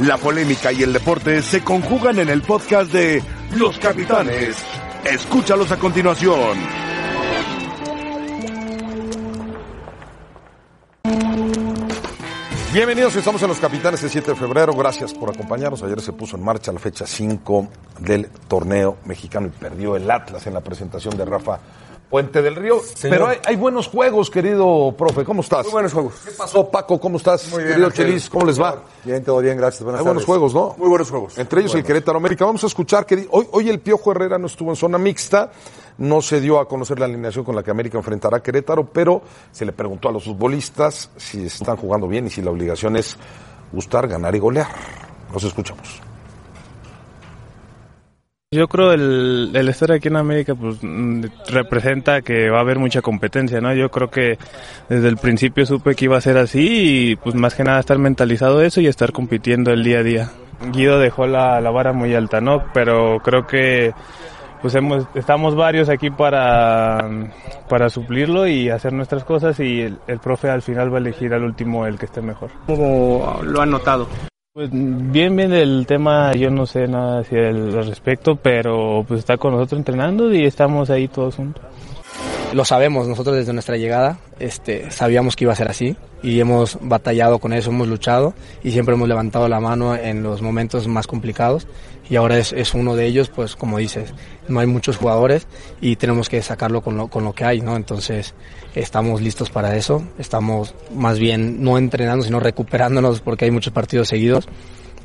La polémica y el deporte se conjugan en el podcast de Los Capitanes. Escúchalos a continuación. Bienvenidos, estamos en Los Capitanes el 7 de febrero. Gracias por acompañarnos. Ayer se puso en marcha la fecha 5 del torneo mexicano y perdió el Atlas en la presentación de Rafa Puente del Río. Pero hay, hay buenos juegos, querido profe. ¿Cómo estás? Muy buenos juegos. ¿Qué pasó, Paco? ¿Cómo estás? Muy bien, querido. Chelis, ¿cómo les va? Bien, todo bien, gracias. Buenas Hay buenos tardes. juegos, ¿no? Muy buenos juegos. Entre ellos el Querétaro América. Vamos a escuchar que hoy, hoy el Piojo Herrera no estuvo en zona mixta, no se dio a conocer la alineación con la que América enfrentará a Querétaro, pero se le preguntó a los futbolistas si están jugando bien y si la obligación es gustar, ganar y golear. Los escuchamos. Yo creo el, el estar aquí en América pues mm, representa que va a haber mucha competencia, ¿no? Yo creo que desde el principio supe que iba a ser así y pues más que nada estar mentalizado eso y estar compitiendo el día a día. Guido dejó la, la vara muy alta, ¿no? Pero creo que pues hemos, estamos varios aquí para, suplirlo y hacer nuestras cosas y el, el profe al final va a elegir al último el que esté mejor. ¿Cómo lo han notado? Pues bien, bien el tema, yo no sé nada hacia al respecto, pero pues está con nosotros entrenando y estamos ahí todos juntos. Lo sabemos, nosotros desde nuestra llegada este, sabíamos que iba a ser así y hemos batallado con eso, hemos luchado y siempre hemos levantado la mano en los momentos más complicados y ahora es, es uno de ellos, pues como dices, no hay muchos jugadores y tenemos que sacarlo con lo, con lo que hay, ¿no? Entonces estamos listos para eso, estamos más bien no entrenando, sino recuperándonos porque hay muchos partidos seguidos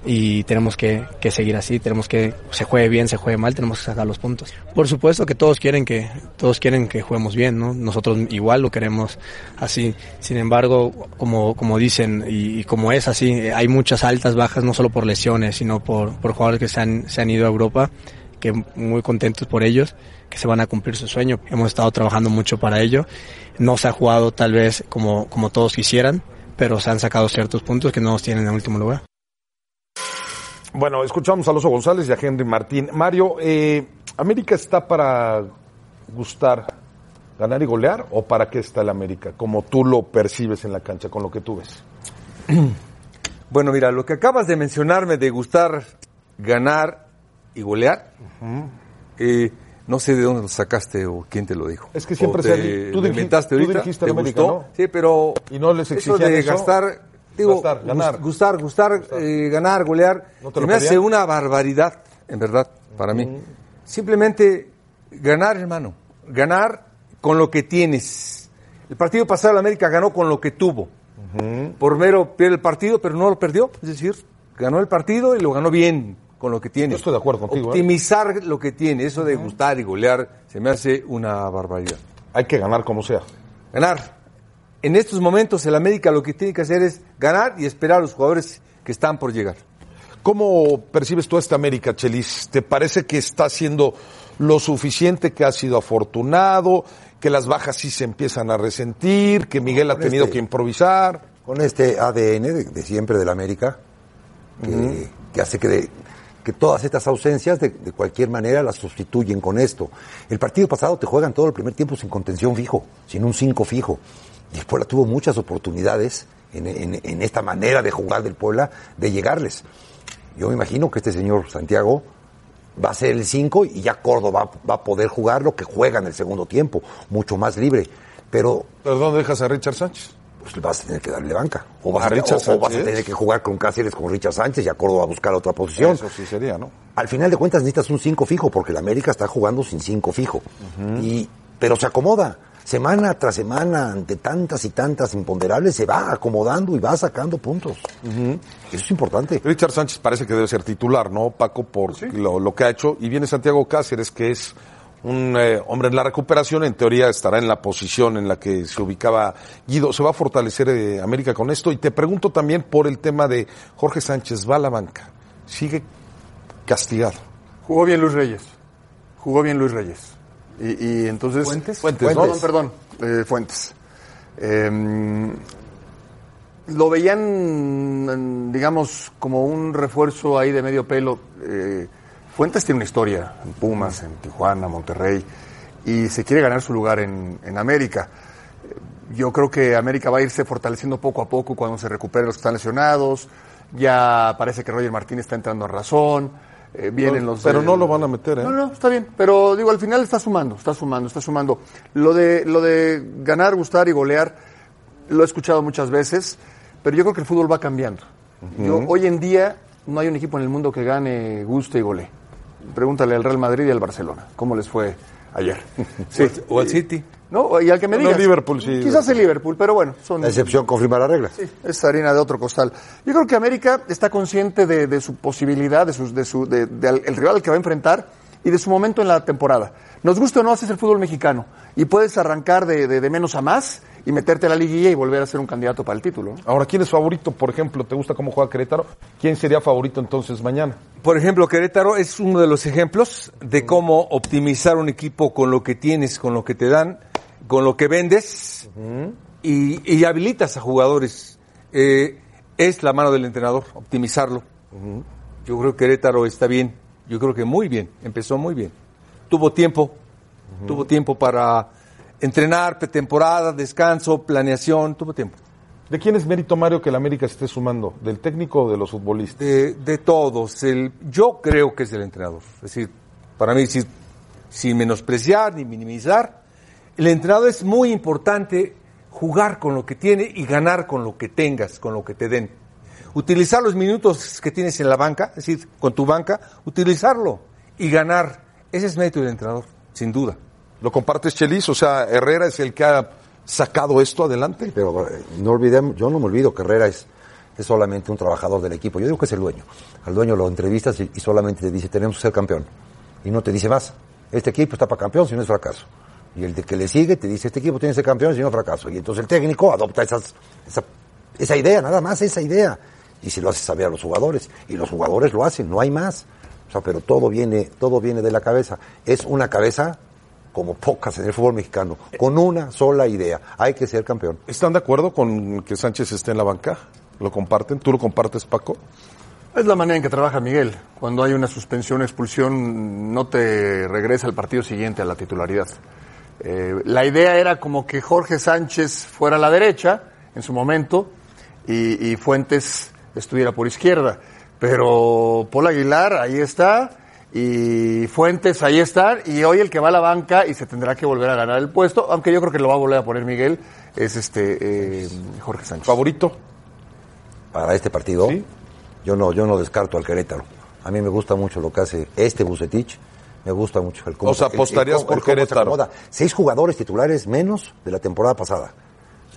y tenemos que, que seguir así, tenemos que, se juegue bien, se juegue mal, tenemos que sacar los puntos. Por supuesto que todos quieren que, todos quieren que juguemos bien, ¿no? Nosotros igual lo queremos así. Sin embargo, como, como dicen, y, como es así, hay muchas altas, bajas, no solo por lesiones, sino por, por jugadores que se han, se han ido a Europa, que muy contentos por ellos, que se van a cumplir su sueño. Hemos estado trabajando mucho para ello. No se ha jugado tal vez como, como todos quisieran, pero se han sacado ciertos puntos que no nos tienen en último lugar. Bueno, escuchamos a Alonso González y a Henry Martín. Mario, eh, ¿América está para gustar, ganar y golear o para qué está el América? Como tú lo percibes en la cancha, con lo que tú ves. Bueno, mira, lo que acabas de mencionarme de gustar, ganar y golear, eh, no sé de dónde lo sacaste o quién te lo dijo. Es que siempre O se te tú lo dirigi- inventaste tú ahorita, dirigiste ¿te América, gustó? ¿no? Sí, pero Y no les eso de eso. gastar, digo, Gastar, ganar. gus- gustar, gustar, eh, ganar, golear, ¿No me hace una barbaridad, en verdad, para mí. Simplemente ganar, hermano, ganar con lo que tienes. El partido pasado el América ganó con lo que tuvo. Por mero pierde el partido, pero no lo perdió. Es decir, ganó el partido y lo ganó bien con lo que tiene. Yo estoy de acuerdo contigo, ¿eh? Optimizar lo que tiene, eso de gustar y golear, se me hace una barbaridad. Hay que ganar como sea. Ganar. En estos momentos el América lo que tiene que hacer es ganar y esperar a los jugadores que están por llegar. ¿Cómo percibes tú a esta América, Chelis? ¿Te parece que está haciendo lo suficiente, que ha sido afortunado, que las bajas sí se empiezan a resentir, que Miguel ha tenido este- que improvisar? Con este ADN de, de siempre del América, que, que hace que, de- que todas estas ausencias de, de cualquier manera las sustituyen con esto. El partido pasado te juegan todo el primer tiempo sin contención fijo, sin un 5 fijo. Y el Puebla tuvo muchas oportunidades en, en- en esta manera de jugar del Puebla de llegarles. Yo me imagino que este señor Santiago va a ser el 5 y ya Córdoba va a poder jugar lo que juega en el segundo tiempo, mucho más libre. Pero ¿Pero dónde dejas a Richard Sánchez? pues vas a tener que darle banca. O vas ¿A a, Richard o- o vas a tener que jugar con Cáceres, con Richard Sánchez y a Córdoba a buscar otra posición. Eso sí sería, ¿no? Al final de cuentas necesitas un 5 fijo, porque el América está jugando sin 5 fijo. y, pero se acomoda. Semana tras semana, ante tantas y tantas imponderables, se va acomodando y va sacando puntos. Eso es importante. Richard Sánchez parece que debe ser titular, ¿no, Paco? Por lo, lo que ha hecho. Y viene Santiago Cáceres, que es un eh, hombre en la recuperación. En teoría estará en la posición en la que se ubicaba Guido. ¿Se va a fortalecer eh, América con esto? Y te pregunto también por el tema de Jorge Sánchez. Va a la banca. Sigue castigado. Jugó bien Luis Reyes. Jugó bien Luis Reyes. Y, y entonces. Fuentes. Fuentes, ¿no? Perdón, perdón. eh, Fuentes. Eh, lo veían, digamos, como un refuerzo ahí de medio pelo. Eh, Fuentes tiene una historia en Pumas, en Tijuana, Monterrey, y se quiere ganar su lugar en, en América. Yo creo que América va a irse fortaleciendo poco a poco cuando se recuperen los que están lesionados. ya parece que Roger Martínez está entrando en razón, eh, vienen los... Pero no lo van a meter, ¿eh? No, no, está bien, pero digo, al final está sumando, está sumando, está sumando. Lo de, lo de ganar, gustar y golear, lo he escuchado muchas veces, pero yo creo que el fútbol va cambiando. Yo, hoy en día no hay un equipo en el mundo que gane, guste y golee. Pregúntale al Real Madrid y al Barcelona, ¿cómo les fue ayer? Sí. O al City. No, y al que me No, digas. Liverpool, sí. Quizás el Liverpool, pero bueno, son... La excepción confirma la regla. Sí, es harina de otro costal. Yo creo que América está consciente de, de su posibilidad, de, sus, de, su, de, de al- el rival al que va a enfrentar y de su momento en la temporada. Nos gusta o no, así es el fútbol mexicano. Y puedes arrancar de- de menos a más y meterte a la liguilla y volver a ser un candidato para el título. Ahora, ¿quién es favorito? Por ejemplo, ¿te gusta cómo juega Querétaro? ¿Quién sería favorito entonces mañana? Por ejemplo, Querétaro es uno de los ejemplos de cómo optimizar un equipo con lo que tienes, con lo que te dan, con lo que vendes y, y habilitas a jugadores. Eh, es la mano del entrenador, optimizarlo. Yo creo que Querétaro está bien, yo creo que muy bien, empezó muy bien. Tuvo tiempo, tuvo tiempo para entrenar, pretemporada, descanso, planeación, tuvo tiempo. ¿De quién es mérito, Mario, que el América se esté sumando? ¿Del técnico o de los futbolistas? de, de todos. El, yo creo que es del entrenador. Es decir, para mí, sin, sin menospreciar ni minimizar, el entrenador es muy importante jugar con lo que tiene y ganar con lo que tengas, con lo que te den. Utilizar los minutos que tienes en la banca, es decir, con tu banca, utilizarlo y ganar. Ese es mérito del entrenador, sin duda. ¿Lo compartes, Chelis? O sea, Herrera es el que ha sacado esto adelante. Pero eh, no olvidemos, yo no me olvido que Herrera es, es solamente un trabajador del equipo. Yo digo que es el dueño. Al dueño lo entrevistas y, y solamente te dice, tenemos que ser campeón. Y no te dice más. Este equipo está para campeón si no es fracaso. Y el de que le sigue te dice, este equipo tiene que ser campeón si no es fracaso. Y entonces el técnico adopta esas, esa, esa idea, nada más esa idea. Y se lo hace saber a los jugadores. Y los jugadores lo hacen, no hay más. O sea, pero todo viene, todo viene de la cabeza. Es una cabeza como pocas en el fútbol mexicano, con una sola idea. Hay que ser campeón. ¿Están de acuerdo con que Sánchez esté en la banca? ¿Lo comparten? ¿Tú lo compartes, Paco? Es la manera en que trabaja Miguel. Cuando hay una suspensión, expulsión, no te regresa al partido siguiente a la titularidad. Eh, la idea era como que Jorge Sánchez fuera a la derecha en su momento y, y Fuentes estuviera por izquierda. Pero Paul Aguilar ahí está y Fuentes ahí está y hoy el que va a la banca y se tendrá que volver a ganar el puesto, aunque yo creo que lo va a volver a poner Miguel, es este eh, Jorge Sánchez. ¿Favorito? para este partido. Sí. Yo no, yo no descarto al Querétaro. A mí me gusta mucho lo que hace este Bucetich. Me gusta mucho el cómo O sea, el- el apostarías por se Querétaro. Seis jugadores titulares menos de la temporada pasada.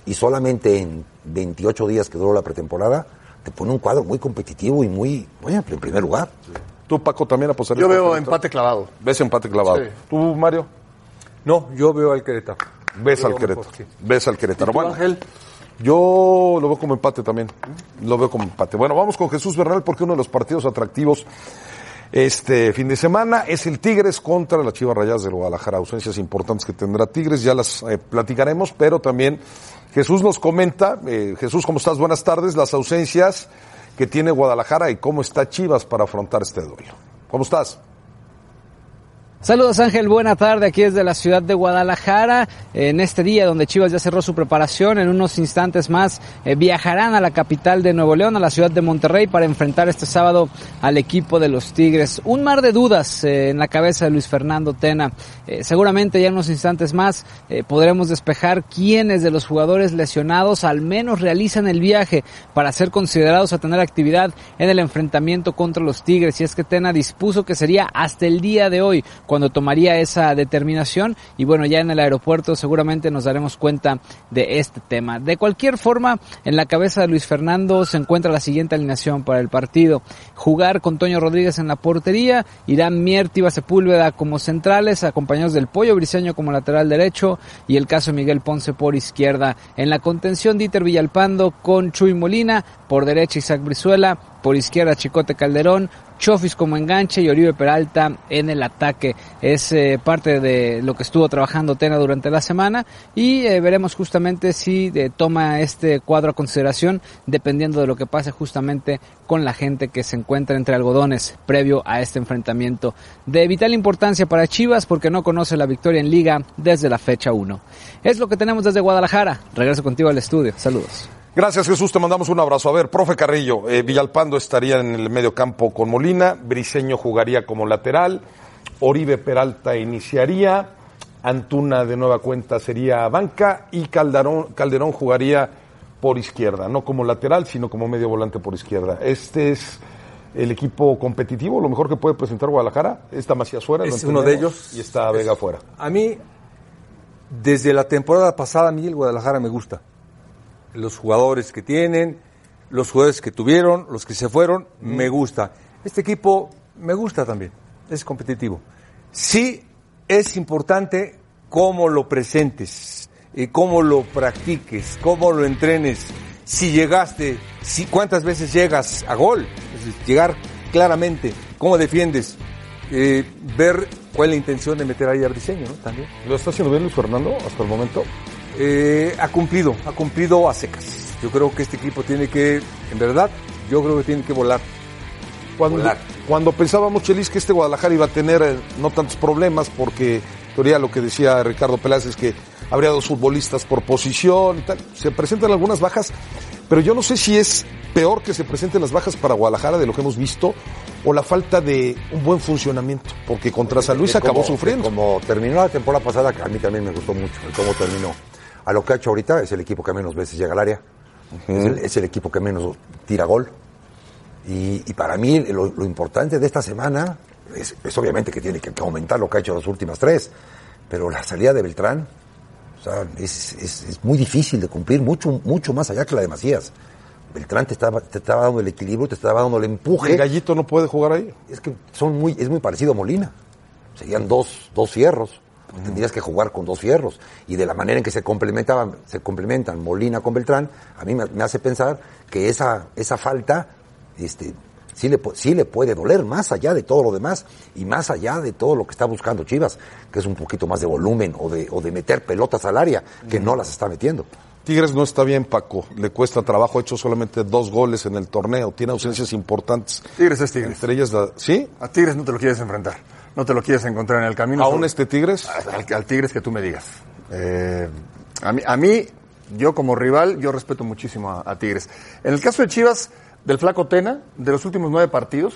Y solamente en 28 días que duró la pretemporada, te pone un cuadro muy competitivo y muy, bueno, en primer lugar. ¿Tú, Paco, también apostarías Yo veo Querétaro? empate clavado. ¿Ves empate clavado? Sí. ¿Tú, Mario? No, yo veo al Querétaro. Ves Yo al Querétaro. mejor, sí. Ves al Querétaro. ¿Y tú, Bueno, Ángel? Yo lo veo como empate también. Lo veo como empate. Bueno, vamos con Jesús Bernal porque uno de los partidos atractivos este fin de semana es el Tigres contra las Chivas Rayadas del Guadalajara. Ausencias importantes que tendrá Tigres, ya las eh, platicaremos, pero también Jesús nos comenta, eh, Jesús, ¿cómo estás? Buenas tardes, las ausencias que tiene Guadalajara y cómo está Chivas para afrontar este duelo. ¿Cómo estás? Saludos Ángel, buena tarde aquí desde la ciudad de Guadalajara, en este día donde Chivas ya cerró su preparación, en unos instantes más eh, viajarán a la capital de Nuevo León, a la ciudad de Monterrey, para enfrentar este sábado al equipo de los Tigres. Un mar de dudas eh, en la cabeza de Luis Fernando Tena. Eh, seguramente ya en unos instantes más podremos despejar quiénes de los jugadores lesionados al menos realizan el viaje para ser considerados a tener actividad en el enfrentamiento contra los Tigres. Y es que Tena dispuso que sería hasta el día de hoy cuando tomaría esa determinación y bueno, ya en el aeropuerto seguramente nos daremos cuenta de este tema. De cualquier forma, en la cabeza de Luis Fernando se encuentra la siguiente alineación para el partido. Jugar con Toño Rodríguez en la portería, Irán Mier, Tiva Sepúlveda como centrales, acompañados del Pollo Briseño como lateral derecho y el caso Miguel Ponce por izquierda. En la contención, Dieter Villalpando con Chuy Molina, por derecha Isaac Brizuela, por izquierda Chicote Calderón, Chofis como enganche y Oribe Peralta en el ataque. Es eh, parte de lo que estuvo trabajando Tena durante la semana y eh, veremos justamente si eh, toma este cuadro a consideración dependiendo de lo que pase justamente con la gente que se encuentra entre algodones previo a este enfrentamiento de vital importancia para Chivas porque no conoce la victoria en liga desde la fecha 1. Es lo que tenemos desde Guadalajara. Regreso contigo al estudio. Saludos. Gracias Jesús, te mandamos un abrazo. A ver, profe Carrillo, eh, Villalpando estaría en el medio campo con Molina, Briseño jugaría como lateral, Oribe Peralta iniciaría, Antuna de nueva cuenta sería banca y Calderón, Calderón jugaría por izquierda, no como lateral, sino como medio volante por izquierda. Este es el equipo competitivo, lo mejor que puede presentar Guadalajara. Está Macías fuera, Es lo uno de ellos. Y está Vega fuera. A mí, desde la temporada pasada, a mí el Guadalajara me gusta. Los jugadores que tienen, los jugadores que tuvieron, los que se fueron, me gusta. Este equipo me gusta también, es competitivo. Sí es importante cómo lo presentes, y cómo lo practiques, cómo lo entrenes. Si llegaste, si, cuántas veces llegas a gol, es decir, llegar claramente, cómo defiendes, eh, ver cuál es la intención de meter ahí a Briseño, ¿no? También. ¿Lo está haciendo bien Luis Fernando hasta el momento? Eh, ha cumplido, ha cumplido a secas. Yo creo que este equipo tiene que, en verdad, yo creo que tiene que volar. Cuando, Volar. cuando pensábamos, Chelis, que este Guadalajara iba a tener eh, no tantos problemas, porque en teoría lo que decía Ricardo Peláez es que habría dos futbolistas por posición y tal. Se presentan algunas bajas, pero yo no sé si es peor que se presenten las bajas para Guadalajara de lo que hemos visto o la falta de un buen funcionamiento, porque contra San Luis acabó sufriendo. Como terminó la temporada pasada, a mí también me gustó mucho el cómo terminó. A lo que ha hecho ahorita es el equipo que menos veces llega al área, es, el, es el equipo que menos tira gol. Y, y para mí lo, lo importante de esta semana es, es obviamente que tiene que aumentar lo que ha hecho las últimas tres, pero la salida de Beltrán o sea, es, es- es muy difícil de cumplir, mucho, mucho más allá que la de Macías. Beltrán te estaba, te estaba dando el equilibrio, te estaba dando el empuje. El gallito no puede jugar ahí. Es que son muy, es muy parecido a Molina. Serían dos, dos fierros. Tendrías que jugar con dos fierros. Y de la manera en que se complementaban, se complementan Molina con Beltrán, a mí me, me hace pensar que esa, esa falta, este, sí le, sí le puede doler más allá de todo lo demás y más allá de todo lo que está buscando Chivas, que es un poquito más de volumen o de, o de meter pelotas al área, que no las está metiendo. Tigres no está bien, Paco. Le cuesta trabajo. Ha hecho solamente dos goles en el torneo. Tiene ausencias importantes. Tigres es Tigres. Entre ellas, la... ¿sí? A Tigres no te lo quieres enfrentar. No te lo quieres encontrar en el camino. ¿Aún este Tigres? Al, al Tigres que tú me digas. Eh, a, mí, a mí, yo como rival, yo respeto muchísimo a, a Tigres. En el caso de Chivas, del Flaco Tena, de los últimos nueve partidos,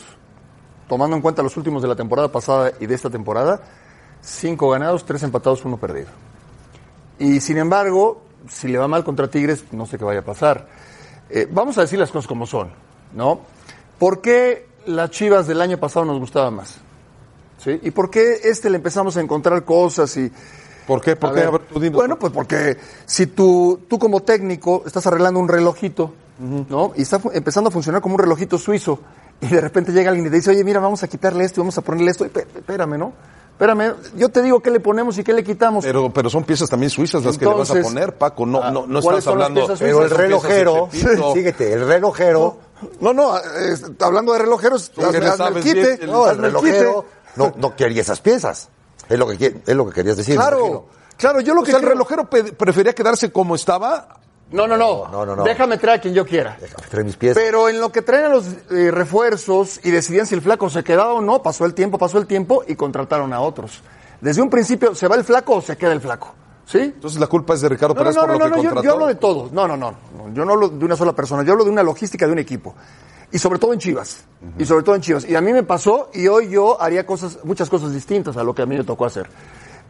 tomando en cuenta los últimos de la temporada pasada y de esta temporada, cinco ganados, tres empatados, uno perdido. Y sin embargo, si le va mal contra Tigres, no sé qué vaya a pasar. Eh, vamos a decir las cosas como son, ¿no? ¿Por qué las Chivas del año pasado nos gustaban más? ¿Sí? ¿Y por qué este le empezamos a encontrar cosas y... ¿Por qué? ¿Por A qué? ver, A ver, tú dinos. bueno, pues porque si tú, tú como técnico estás arreglando un relojito, ¿no? Y está empezando a funcionar como un relojito suizo, y de repente llega alguien y te dice, oye, mira, vamos a quitarle esto y vamos a ponerle esto. Y, "Pe- Espérame, ¿no? Espérame, yo te digo qué le ponemos y qué le quitamos. Pero, pero son piezas también suizas las que le vas a poner, Paco. No, ah, no, no ¿cuáles estás hablando. Pero el relojero, síguete, el relojero, No, no, es- hablando de relojeros, hazme- hazme el quite, bien, no, el hazme el relojero quite. No, no quería esas piezas. Es lo que, es lo que querías decir. Claro, claro, yo lo O que sea, el relojero prefería quedarse como estaba. No, no, no, No, no, no. Déjame traer a quien yo quiera. Déjame traer mis pies. Pero en lo que traen a los eh, refuerzos y decidían si el flaco se quedaba o no, pasó el tiempo, pasó el tiempo y contrataron a otros. Desde un principio, ¿se va el flaco o se queda el flaco? ¿Sí? Entonces la culpa es de Ricardo No, Pérez no, por no, lo que yo, contrató. yo hablo de todos. No, no, no, Yo no hablo de una sola persona, yo hablo de una logística de un equipo. Y sobre todo en Chivas. Y sobre todo en Chivas. Y a mí me pasó y hoy yo haría cosas, muchas cosas distintas a lo que a mí me tocó hacer.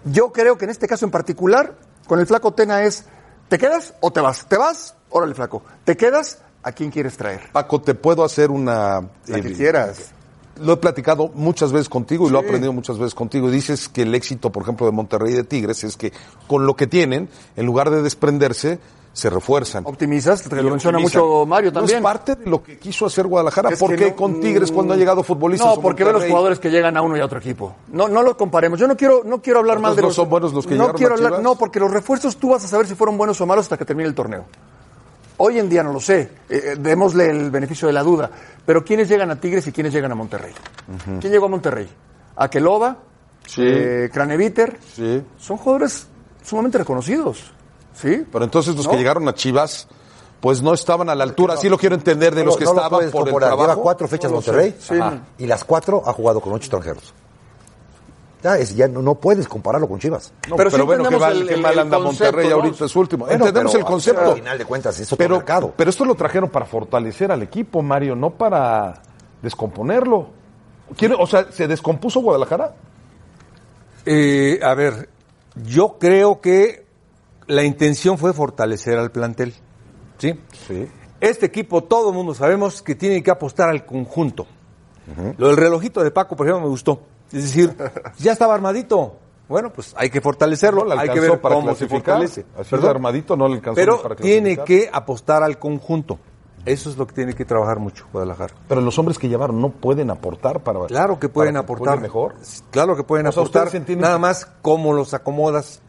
Yo creo que en este caso en particular, con el flaco Tena es, ¿te quedas o te vas? ¿Te vas? Órale, flaco. ¿Te quedas? ¿A quién quieres traer? Paco, te puedo hacer una. La que eh, quieras. Lo he platicado muchas veces contigo y lo he aprendido muchas veces contigo. Y dices que el éxito, por ejemplo, de Monterrey y de Tigres es que con lo que tienen, en lugar de desprenderse, se refuerzan. Optimizas, te lo menciona mucho Mario también. No es parte de lo que quiso hacer Guadalajara. Es ¿Por qué no- con Tigres cuando ha llegado futbolistas? No, porque ve los jugadores que llegan a uno y a otro equipo. No, no lo comparemos. Yo no quiero, no quiero hablar mal de los. ¿no son buenos los que no llegaron quiero a hablar, no, porque los refuerzos tú vas a saber si fueron buenos o malos hasta que termine el torneo. Hoy en día no lo sé. Eh, eh, démosle el beneficio de la duda. Pero ¿quiénes llegan a Tigres y quiénes llegan a Monterrey? ¿Quién llegó a Monterrey? Aqueloba, Sí. eh, Craneviter. Sí. Son jugadores sumamente reconocidos. ¿Sí? Pero entonces los ¿No? que llegaron a Chivas, pues no estaban a la altura. Así lo quiero entender de No, los que lo estaban por el trabajo. Lleva cuatro fechas. Monterrey Sí. Y las cuatro ha jugado con ocho extranjeros. Ya, es, ya no, no puedes compararlo con Chivas. No, Pero pero, sí bueno, que entendemos mal, el- que mal anda concepto, Monterrey ¿no? ahorita es último. Bueno, Entendemos pero, el concepto. Al final de cuentas, es otro pero, mercado. pero esto lo trajeron para fortalecer al equipo, Mario, no para descomponerlo. ¿Quiere- o sea, ¿se descompuso Guadalajara? Eh, a ver, yo creo que la intención fue fortalecer al plantel. ¿Sí? Sí. Este equipo, todo el mundo sabemos que tiene que apostar al conjunto. Lo del relojito de Paco, por ejemplo, me gustó. Es decir, ya estaba armadito. Bueno, pues hay que fortalecerlo, No hay que ver para cómo se fortalece. Así armadito no le alcanzó Pero para tiene que apostar al conjunto. Eso es lo que tiene que trabajar mucho Guadalajara. Pero los hombres que llevaron no pueden aportar para. Claro que pueden para aportar. mejor. Claro que pueden O sea, aportar. Nada más cómo los acomodas.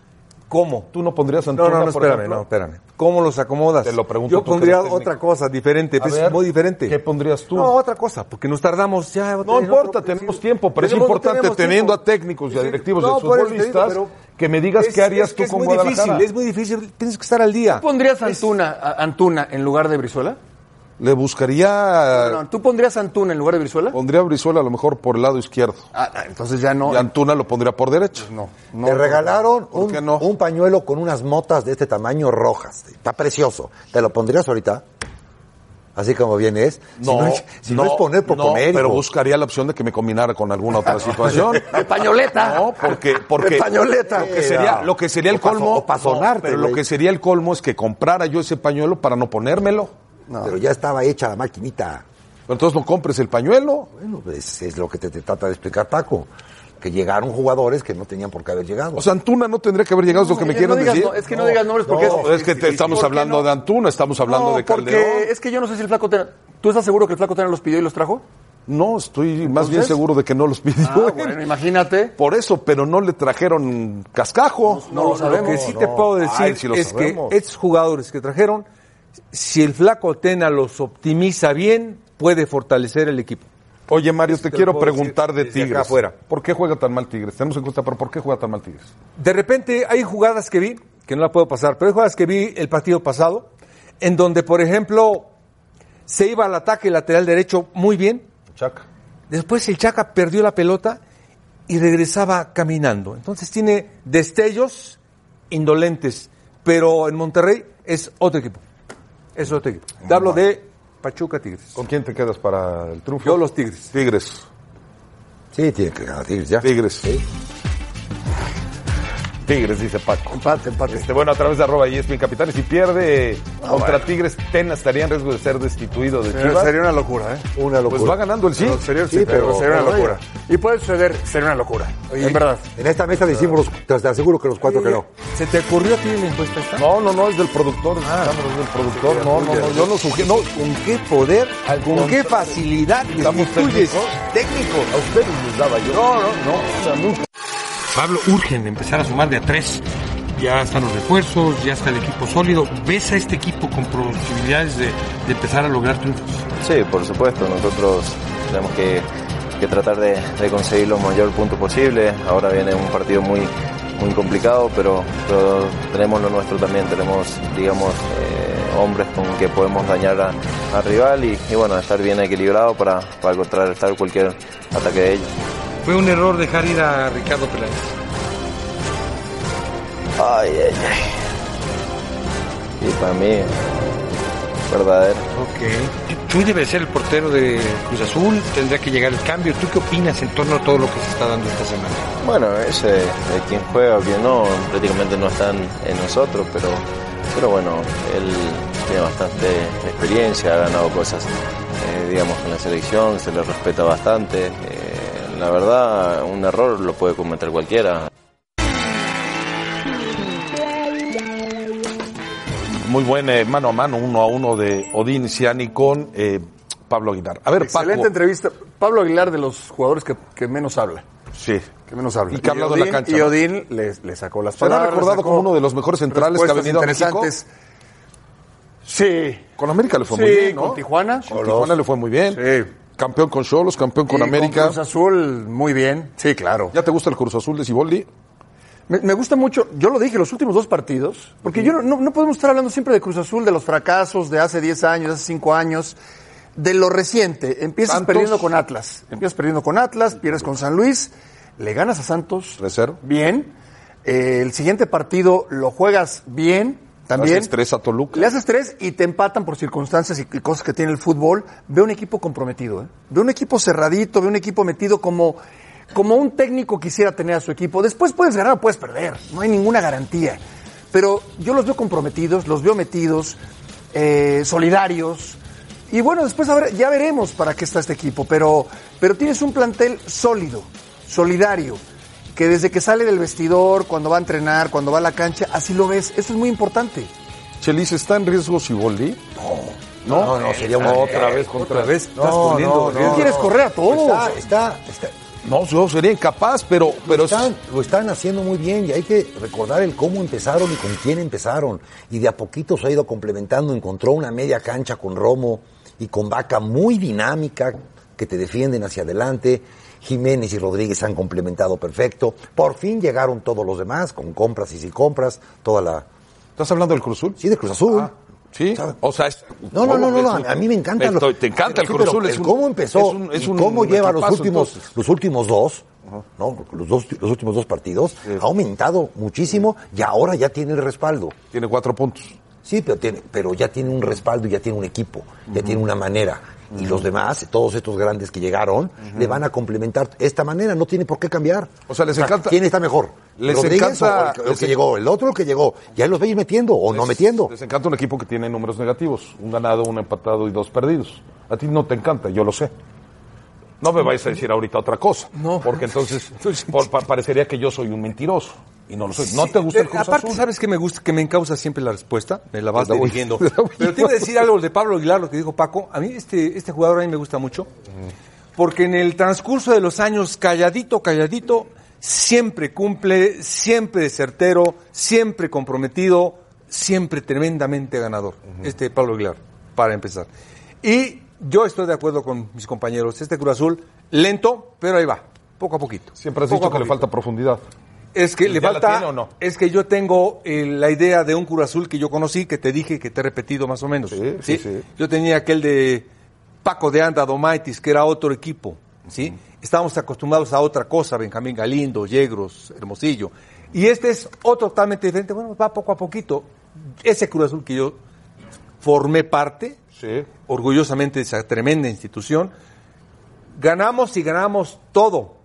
¿Cómo? ¿Tú no pondrías No, Antuna, no, no, por espérame, ejemplo? no, espérame. ¿Cómo los acomodas? Te lo pregunto Yo tú pondría otra cosa diferente, pues, ver, muy diferente. ¿qué pondrías tú? No, otra cosa, porque nos tardamos ya. No importa, tenemos tiempo, pero es importante teniendo tiempo. a técnicos y a Sí, directivos no, de digo, futbolistas que me digas es- qué harías es tú que con es muy Guadalajara. difícil, es muy difícil, tienes que estar al día. ¿Tú pondrías Antuna, a Antuna en lugar de Brizuela? Le buscaría. No, ¿Tú pondrías a Antuna en lugar de Brizuela? Pondría a Brizuela a lo mejor por el lado izquierdo. Ah, ah, entonces ya no. Y Antuna lo pondría por derecha. No, no. Te regalaron ¿por un, qué no? un pañuelo con unas motas de este tamaño rojas. Está precioso. ¿Te lo pondrías ahorita? Así como bien es. Si no, es, si no es poner por no, poner. pero buscaría la opción de que me combinara con alguna otra situación. De pañoleta. No, porque, porque De pañoleta. Lo que sería, lo que sería el colmo, o pa' sonarte, no, pero lo que sería el colmo es que comprara yo ese pañuelo para no ponérmelo. Pero ya estaba hecha la maquinita. Pero entonces no compres el pañuelo. Bueno, pues es lo que te, te trata de explicar Paco. Que llegaron jugadores que no tenían por qué haber llegado. O sea, Antuna no tendría que haber llegado, es lo que me no quieren digas decir. no- es que no digas nombres porque No, es que te estamos ¿por qué hablando no? de Antuna, estamos hablando No, de porque Calderón. es que yo no sé si el flaco Tena... ¿Tú estás seguro que el flaco Tena los pidió y los trajo? No, estoy más bien seguro de que no los pidió. Ah, bueno, imagínate. Por eso, pero no le trajeron cascajo. No lo sabemos. Lo que sí te puedo decir Ay, es sabemos. que estos jugadores que trajeron, si el flaco Tena los optimiza bien, puede fortalecer el equipo. Oye, Mario, te quiero preguntar de Tigres. afuera. ¿Por qué juega tan mal Tigres? Tenemos en cuenta, pero ¿por qué juega tan mal Tigres? De repente hay jugadas que vi, que no la puedo pasar, pero hay jugadas que vi el partido pasado, en donde, por ejemplo, se iba al ataque lateral derecho muy bien, Chaca. después el Chaca perdió la pelota y regresaba caminando. Entonces tiene destellos indolentes, pero en Monterrey es otro equipo. Es otro equipo. Te hablo de Pachuca Tigres. ¿Con quién te quedas para el triunfo? Yo los Tigres. Tigres. Sí, tiene que ganar Tigres ya. Tigres. Tigres, dice Paco. Empate, empate. Este, bueno, a través de arroba ESPN Capitanes, si pierde contra Tigres, Tena estaría en riesgo de ser destituido de Sería, Chivas. sería una locura, ¿eh? Una locura. Pues va ganando el sí. Pero sería, Sí, sí, pero pero- sería una locura. Y puede suceder, sería una locura. en verdad. En esta mesa decimos, los, te aseguro que los cuatro que no. ¿Se te ocurrió a ti la encuesta esta? No, no, no, es del productor. Es del productor. No, no, no, yo no sugiero. No, ¿Con qué poder, con qué facilidad estamos destituyes? técnicos. Técnico. A ustedes les daba yo. No, no, no. O sea, nunca. Pablo, urgen empezar a sumar de a tres. Ya están los refuerzos, ya está el equipo sólido. ¿Ves a este equipo con posibilidades de, empezar a lograr triunfos? Sí, por supuesto, nosotros tenemos que, tratar de, conseguir los mayor puntos posible. Ahora viene un partido muy, muy complicado, pero, tenemos lo nuestro también, tenemos, digamos, eh, hombres con que podemos dañar al rival y, y, bueno, estar bien equilibrado para, para contrarrestar cualquier ataque de ellos. Fue un error dejar ir a Ricardo Peláez. Ay, ay, ay. Y para mí, verdadero. Ok. Chuy debe ser el portero de Cruz Azul, tendrá que llegar el cambio. ¿Tú qué opinas en torno a todo lo que se está dando esta semana? Bueno, ese de quien juega o quien no, prácticamente no están en nosotros, pero, pero bueno, él tiene bastante experiencia, ha ganado cosas, eh, digamos, con la selección, se le respeta bastante. eh, la verdad, un error lo puede cometer cualquiera. Muy buen eh, mano a mano, uno a uno de Odín Ciani con eh, Pablo Aguilar. A ver, Excelente Paco. entrevista. Pablo Aguilar de los jugadores que, que menos habla. Sí. Que menos habla. Y que ha hablado en la cancha, Y ¿no? Odín le, le sacó las Será palabras. recordado sacó como uno de los mejores centrales que ha venido a México. interesantes. Sí. Con América le fue Sí, muy bien, ¿no? con Tijuana. Con Tijuana le fue muy bien. Sí. Campeón con Cholos, campeón con Y América. Cruz Azul, muy bien. Sí, claro. ¿Ya te gusta el Cruz Azul de Ciboldi? Me, me gusta mucho, yo lo dije, los últimos dos partidos, porque yo no, no- podemos estar hablando siempre de Cruz Azul, de los fracasos de hace 10 años, hace 5 años, de lo reciente. Empiezas Santos. perdiendo con Atlas, empiezas perdiendo con Atlas, pierdes con San Luis, le ganas a Santos 3-0. bien, eh, el siguiente partido lo juegas bien, también. Haces tres a Toluca. Le haces tres y te empatan por circunstancias y, y cosas que tiene el fútbol. Veo un equipo comprometido, ¿eh? Veo un equipo cerradito, veo un equipo metido como, como un técnico quisiera tener a su equipo. Después puedes ganar o puedes perder, no hay ninguna garantía. Pero yo los veo comprometidos, los veo metidos, eh, solidarios. Y bueno, después ver- ya veremos para qué está este equipo. Pero, pero tienes un plantel sólido, solidario que desde que sale del vestidor, cuando va a entrenar, cuando va a la cancha, así lo ves. Eso es muy importante. Chelis, ¿está en riesgo Siboldi? No, No, no, sería una- otra vez contra Otra vez estás No, poniendo no, no. Quieres correr a todos. Está, está, está- No, yo sería incapaz, pero, pero lo, es- están, lo están haciendo muy bien y hay que recordar el cómo empezaron y con quién empezaron. Y de a poquito se ha ido complementando, encontró una media cancha con Romo y con Vaca muy dinámica que te defienden hacia adelante. Jiménez y Rodríguez han complementado perfecto. Por fin llegaron todos los demás, con compras y sin compras, toda la... ¿Estás hablando del Cruz Azul? Sí, de Cruz Azul. Ah, sí. O sea, es- No, no, no, no, a mí me encanta. Estoy- te encanta el Cruz Azul. es un- cómo empezó es un- es y un cómo lleva los últimos, entonces. los últimos dos, ¿no? Los, dos, los últimos dos partidos, ha aumentado muchísimo y ahora ya tiene el respaldo. Tiene cuatro puntos. Sí, pero, tiene, pero ya tiene un respaldo y ya tiene un equipo, ya tiene una manera. Y los demás, todos estos grandes que llegaron, le van a complementar esta manera, no tiene por qué cambiar. O sea, les encanta- ¿Quién está mejor? Les ¿Rodríguez encanta- o el, que- el les que en- llegó? ¿El otro el que llegó? Ya los veis metiendo o no metiendo. Les encanta un equipo que tiene números negativos. Un ganado, un empatado y dos perdidos. A ti no te encanta, yo lo sé. No me vais a decir ahorita otra cosa. No. Porque entonces por- pa- parecería que yo soy un mentiroso. Y no lo soy. ¿No te gusta el Cruz Aparte, Azul? ¿sabes qué me gusta? Que me encausa siempre la respuesta. Me la vas dirigiendo. Pero te iba a decir algo de Pablo Aguilar, lo que dijo Paco. A mí este, este jugador a mí me gusta mucho. Porque en el transcurso de los años, calladito, calladito, siempre cumple, siempre certero, siempre comprometido, siempre tremendamente ganador. Este Pablo Aguilar, para empezar. Y yo estoy de acuerdo con mis compañeros. Este Cruz Azul, lento, pero ahí va, poco a poquito. Siempre has Poco dicho que le falta profundidad. Es que le ¿Ya la falta. o no? Es que yo tengo eh, la idea de un Cruz Azul que yo conocí, que te dije, que te he repetido más o menos. Sí, sí, sí. Yo tenía aquel de Paco de Anda, Domaitis, que era otro equipo. ¿sí? Estábamos acostumbrados a otra cosa, Benjamín Galindo, Yegros, Hermosillo. Y este es otro totalmente diferente. Bueno, va poco a poquito. Ese Cruz Azul que yo formé parte, Sí. orgullosamente de esa tremenda institución, ganamos y ganamos todo.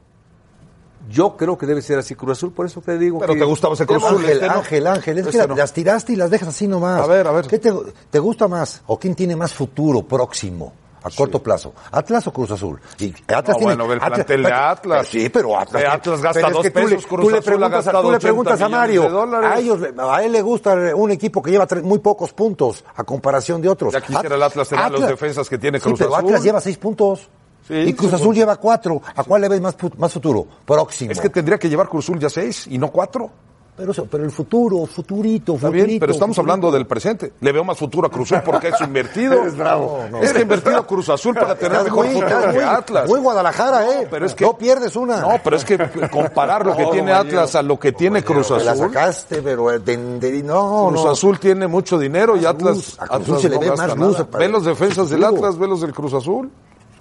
Yo creo que debe ser así Cruz Azul, por eso te digo Pero que... te gustaba ese Cruz Azul. Ángel, este no. Ángel, Ángel, es Este que no. las tiraste y las dejas así nomás. A ver, a ver. ¿Qué te, te gusta más? ¿O quién tiene más futuro próximo? A corto plazo. ¿Atlas o Cruz Azul? Y Atlas No, bueno, ve el plantel de Atlas. Sí, pero Atlas. Atlas gasta pero es dos que tú le- pesos, Cruz tú le preguntas, a- tú le 80 preguntas a Mario. A, ellos, a él le gusta un equipo que lleva muy pocos puntos a comparación de otros. Ya quisiera el Atlas tener los defensas que tiene Sí, Cruz pero Azul. Atlas lleva seis puntos. Sí, y Cruz Azul lleva cuatro. ¿A cuál le ves más, fu- más futuro? Próximo. Es que tendría que llevar Cruz Azul ya seis y no cuatro. Pero, eso- pero el futuro, futurito, Está futurito. bien, pero estamos futurito. hablando del presente. Le veo más futuro a Cruz Azul porque es invertido. Eres bravo. Es que ha invertido Cruz Azul para tener Estás mejor muy- futuro que muy- Atlas. Muy Guadalajara, ¿eh? pero es que- No pierdes una. No, pero es que comparar lo que tiene Atlas a lo que tiene Cruz Te la Azul. sacaste, pero eh, de- de- no, Cruz no. Azul tiene mucho dinero y Atlas. A Cruz Atlas Azul se le no ve más luz Ve los defensas del. Atlas, ve los del Cruz Azul.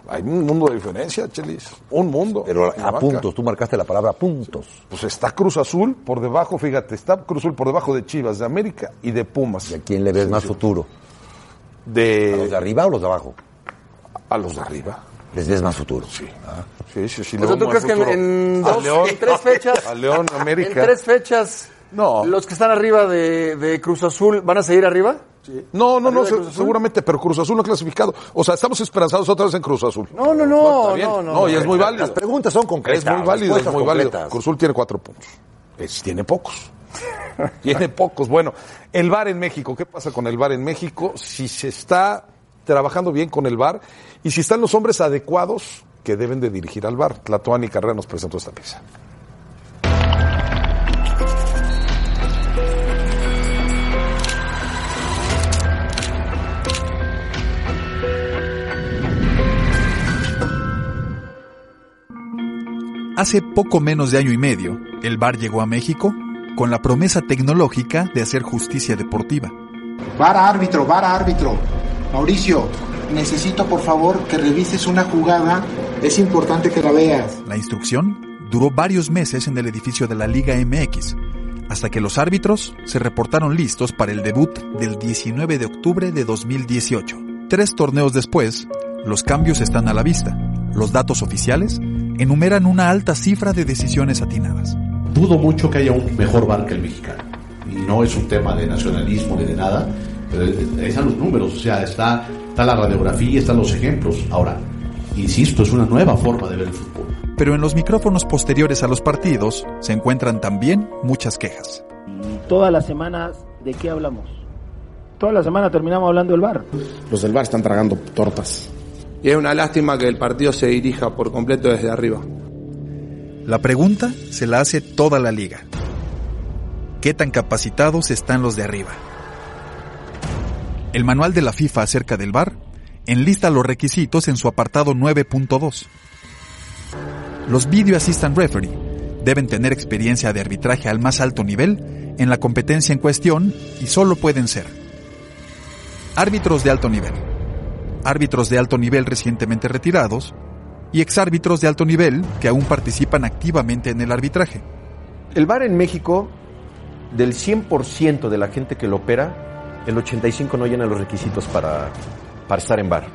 Hay un mundo de diferencia, Chelis. Un mundo. Pero a puntos, tú marcaste la palabra puntos. Pues está Cruz Azul por debajo, fíjate, está Cruz Azul por debajo de Chivas, de América y de Pumas. ¿Y a quién le ves más futuro? ¿A los de De arriba o los de abajo? a los de arriba. Les ves más futuro. Sí, sí, sí. sí veo ¿tú más crees que en, futuro. en A dos, León. en tres fechas, A León, en América. tres fechas, No. los que están arriba de, de Cruz Azul van a seguir arriba? No, no, no, seguramente, pero Cruz Azul no ha clasificado. O sea, estamos esperanzados otra vez en Cruz Azul. No, no, no, no, no, y es muy válido. Las preguntas son concretas. Es muy válido, es muy válido. concretas. Cruz Azul tiene cuatro puntos. Es- tiene pocos. tiene pocos. Bueno, el VAR en México. ¿Qué pasa con el VAR en México? Si se está trabajando bien con el VAR y si están los hombres adecuados que deben de dirigir al VAR. Tlatuani Carrera nos presentó esta pieza. Hace poco menos de año y medio, el VAR llegó a México con la promesa tecnológica de hacer justicia deportiva. VAR árbitro, VAR árbitro. Mauricio, necesito por favor que revises una jugada. Es importante que la veas. La instrucción duró varios meses en el edificio de la Liga MX, hasta que los árbitros se reportaron listos para el debut del 19 de octubre de 2018. Tres torneos después, los cambios están a la vista. Los datos oficiales enumeran una alta cifra de decisiones atinadas. Dudo mucho que haya un mejor bar que el mexicano. Y no es un tema de nacionalismo ni de nada, pero están los números, o sea, está, está la radiografía, están los ejemplos. Ahora, insisto, es una nueva forma de ver el fútbol. Pero en los micrófonos posteriores a los partidos se encuentran también muchas quejas. Todas las semanas, ¿de qué hablamos? Toda la semana terminamos hablando del bar. Los del bar están tragando tortas. Y es una lástima que el partido se dirija por completo desde arriba. La pregunta se la hace toda la liga. ¿Qué tan capacitados están los de arriba? El manual de la FIFA acerca del VAR enlista los requisitos en su apartado 9.2. Los Video Assistant Referee deben tener experiencia de arbitraje al más alto nivel en la competencia en cuestión y solo pueden ser árbitros de alto nivel, árbitros de alto nivel recientemente retirados y exárbitros de alto nivel que aún participan activamente en el arbitraje. El VAR en México, del 100% de la gente que lo opera, el 85% no llena los requisitos para, para estar en VAR.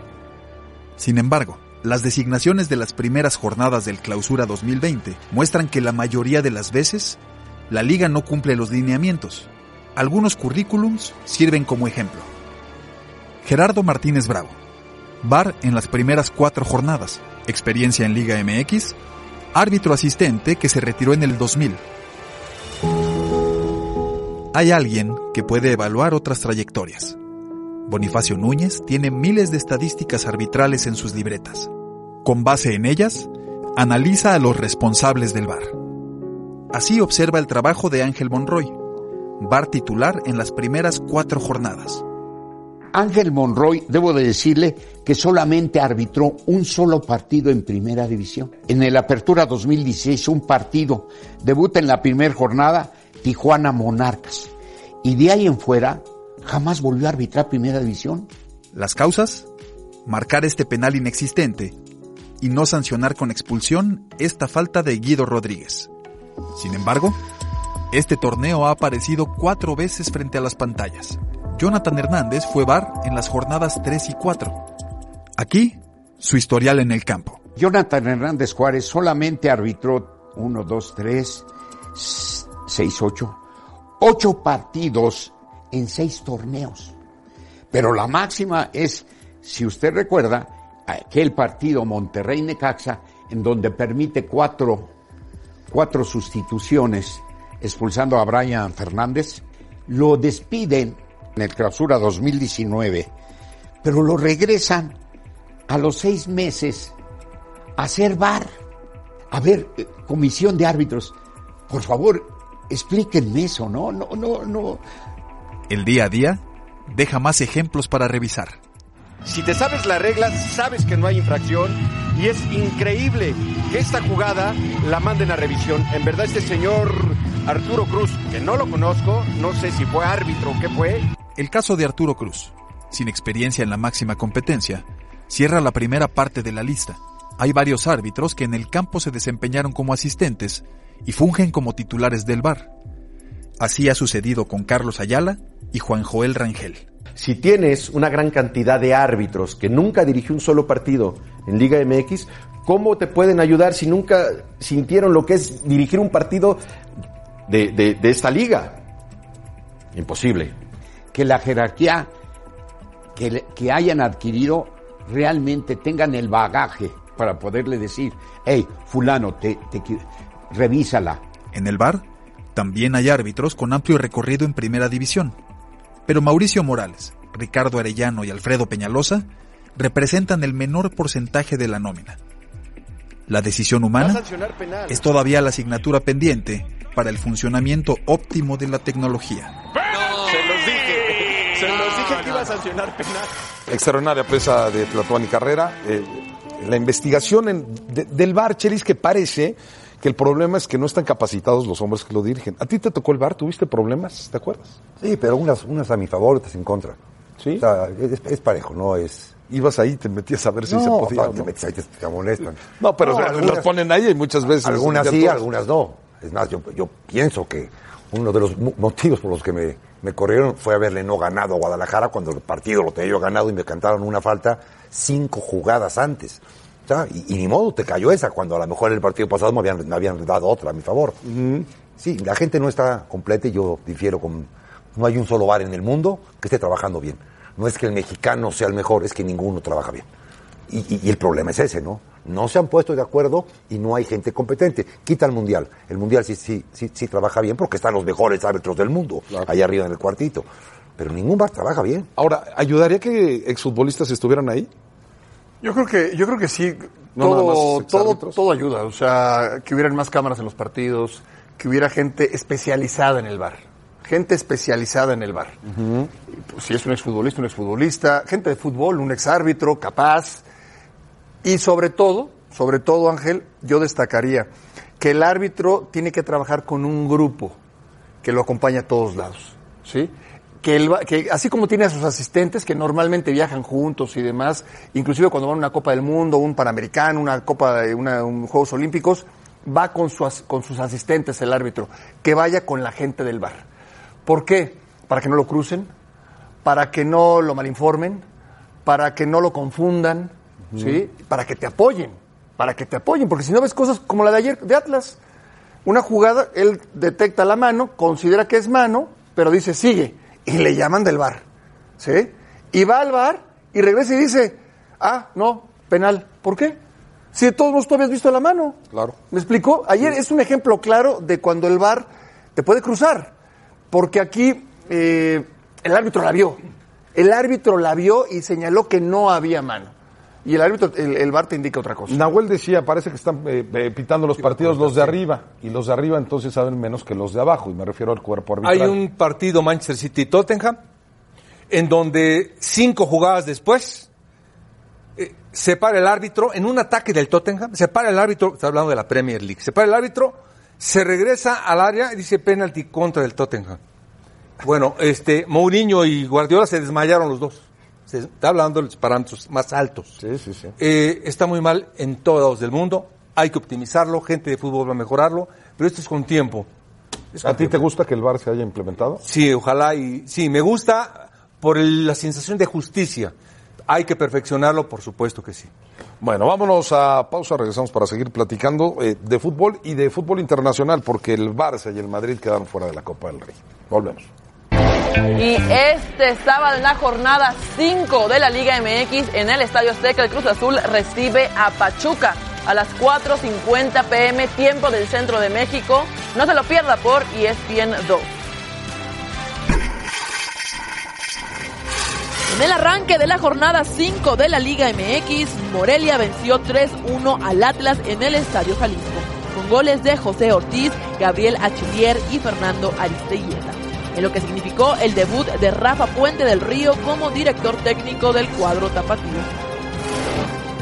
Sin embargo, las designaciones de las primeras jornadas del Clausura 2020 muestran que la mayoría de las veces la liga no cumple los lineamientos. Algunos currículums sirven como ejemplo. Gerardo Martínez Bravo, VAR en las primeras cuatro jornadas, experiencia en Liga MX, árbitro asistente que se retiró en el 2000. Hay alguien que puede evaluar otras trayectorias. Bonifacio Núñez tiene miles de estadísticas arbitrales en sus libretas. Con base en ellas, analiza a los responsables del VAR. Así observa el trabajo de Ángel Monroy, VAR titular en las primeras cuatro jornadas. Ángel Monroy, debo de decirle que solamente arbitró un solo partido en primera división. En el Apertura 2016, un partido. Debuta en la primera jornada Tijuana Monarcas. Y de ahí en fuera, jamás volvió a arbitrar primera división. Las causas, marcar este penal inexistente y no sancionar con expulsión esta falta de Guido Rodríguez. Sin embargo, este torneo ha aparecido cuatro veces frente a las pantallas. Jonathan Hernández fue VAR en las jornadas 3 y 4. Aquí, su historial en el campo. Jonathan Hernández Juárez solamente arbitró 1, 2, 3, 6, 8, 8 partidos en 6 torneos. Pero la máxima es, si usted recuerda, aquel partido Monterrey-Necaxa, en donde permite cuatro, cuatro sustituciones, expulsando a Brian Fernández, lo despiden en el clausura 2019, pero lo regresan a los seis meses a hacer bar. A ver, eh, comisión de árbitros, por favor, explíquenme eso, ¿no? No, no, no. El día a día deja más ejemplos para revisar. Si te sabes las reglas, sabes que no hay infracción y es increíble que esta jugada la manden a revisión. En verdad este señor Arturo Cruz, que no lo conozco, no sé si fue árbitro o qué fue, el caso de Arturo Cruz, sin experiencia en la máxima competencia, cierra la primera parte de la lista. Hay varios árbitros que en el campo se desempeñaron como asistentes y fungen como titulares del VAR. Así ha sucedido con Carlos Ayala y Juan Joel Rangel. Si tienes una gran cantidad de árbitros que nunca dirigió un solo partido en Liga MX, ¿cómo te pueden ayudar si nunca sintieron lo que es dirigir un partido de esta liga? Imposible que la jerarquía que, que hayan adquirido realmente tengan el bagaje para poderle decir, hey, fulano, te, te, revísala. En el bar también hay árbitros con amplio recorrido en primera división, pero Mauricio Morales, Ricardo Arellano y Alfredo Peñalosa representan el menor porcentaje de la nómina. La decisión humana es todavía la asignatura pendiente para el funcionamiento óptimo de la tecnología. Se los dije que iba a sancionar penal. Extraordinaria presa de Tlatuán y Carrera. Eh, la investigación en, del VAR, Chelis, que parece que el problema es que no están capacitados los hombres que lo dirigen. ¿A ti te tocó el VAR? ¿Tuviste problemas? ¿Te acuerdas? Sí, pero unas, unas a mi favor, otras en contra. ¿Sí? O sea, es, es parejo, no es... ibas ahí y te metías a ver si se podía. No, te metes ahí, te, te amonestan. No, pero No, algunas- los ponen ahí y muchas veces. Algunas sí, algunas no. Es más, yo, yo pienso que uno de los mo- motivos por los que me, me corrieron fue haberle no ganado a Guadalajara cuando el partido lo tenía yo ganado y me cantaron una falta cinco jugadas antes. O sea, y, y ni modo, te cayó esa, cuando a lo mejor el partido pasado me habían, me habían dado otra a mi favor. Sí, la gente no está completa y yo difiero con... No hay un solo bar en el mundo que esté trabajando bien. No es que el mexicano sea el mejor, es que ninguno trabaja bien. Y, y- y el problema es ese, ¿no? No se han puesto de acuerdo y no hay gente competente. Quita el Mundial. El Mundial sí, sí, sí, sí trabaja bien porque están los mejores árbitros del mundo, allá arriba en el cuartito. Pero ningún bar trabaja bien. Ahora, ¿ayudaría que exfutbolistas estuvieran ahí? Yo creo que, yo creo que sí. No todo, todo, todo ayuda. O sea, que hubieran más cámaras en los partidos, que hubiera gente especializada en el bar. Gente especializada en el bar. Pues, si es un exfutbolista, un exfutbolista, gente de fútbol, un exárbitro capaz. Y sobre todo, sobre todo, Ángel, yo destacaría que el árbitro tiene que trabajar con un grupo que lo acompaña a todos lados, ¿sí? Que, el que así como tiene a sus asistentes que normalmente viajan juntos y demás, inclusive cuando van a una Copa del Mundo, un Panamericano, una Copa de una, un Juegos Olímpicos, va con, su con sus asistentes el árbitro, que vaya con la gente del bar. ¿Por qué? Para que no lo crucen, para que no lo malinformen, para que no lo confundan, ¿sí? Para que te apoyen, para que te apoyen, porque si no ves cosas como la de ayer de Atlas, una jugada, él detecta la mano, considera que es mano, pero dice sigue, y le llaman del bar, ¿sí? Y va al bar y regresa y dice, ah, no, penal, ¿por qué? Si de todos modos tú habías visto la mano. Claro. ¿Me explicó? Ayer es un ejemplo claro de cuando el VAR te puede cruzar. Porque aquí eh, el árbitro la vio. El árbitro la vio y señaló que no había mano. Y el árbitro, el, el VAR te indica otra cosa. Nahuel decía, parece que están eh, eh, pitando los partidos los de arriba, y los de arriba entonces saben menos que los de abajo, y me refiero al cuerpo arbitral. Hay un partido Manchester City-Tottenham en donde cinco jugadas después eh, se para el árbitro en un ataque del Tottenham, se para el árbitro, está hablando de la Premier League, se para el árbitro, se regresa al área y dice penalti contra el Tottenham. Bueno, este Mourinho y Guardiola se desmayaron los dos. Se está hablando de los parámetros más altos. Sí, sí, sí. Eh, está muy mal en todos lados del mundo. Hay que optimizarlo, gente de fútbol va a mejorarlo, pero esto es con tiempo. Es ¿A ti te gusta que el VAR se haya implementado? Sí, ojalá y sí, me gusta por el- la sensación de justicia. Hay que perfeccionarlo, por supuesto que sí. Bueno, vámonos a pausa, regresamos para seguir platicando eh, de fútbol y de fútbol internacional, porque el Barça y el Madrid quedaron fuera de la Copa del Rey. Volvemos. Y este sábado en la jornada 5 de la Liga MX en el Estadio Azteca, el Cruz Azul recibe a Pachuca a las 4.50 pm, tiempo del centro de México. No se lo pierda por ESPN 2. En el arranque de la jornada 5 de la Liga MX, Morelia venció 3-1 al Atlas en el Estadio Jalisco, con goles de José Ortiz, Gabriel Achillier y Fernando Aristeguieta, en lo que significó el debut de Rafa Puente del Río como director técnico del cuadro tapatío.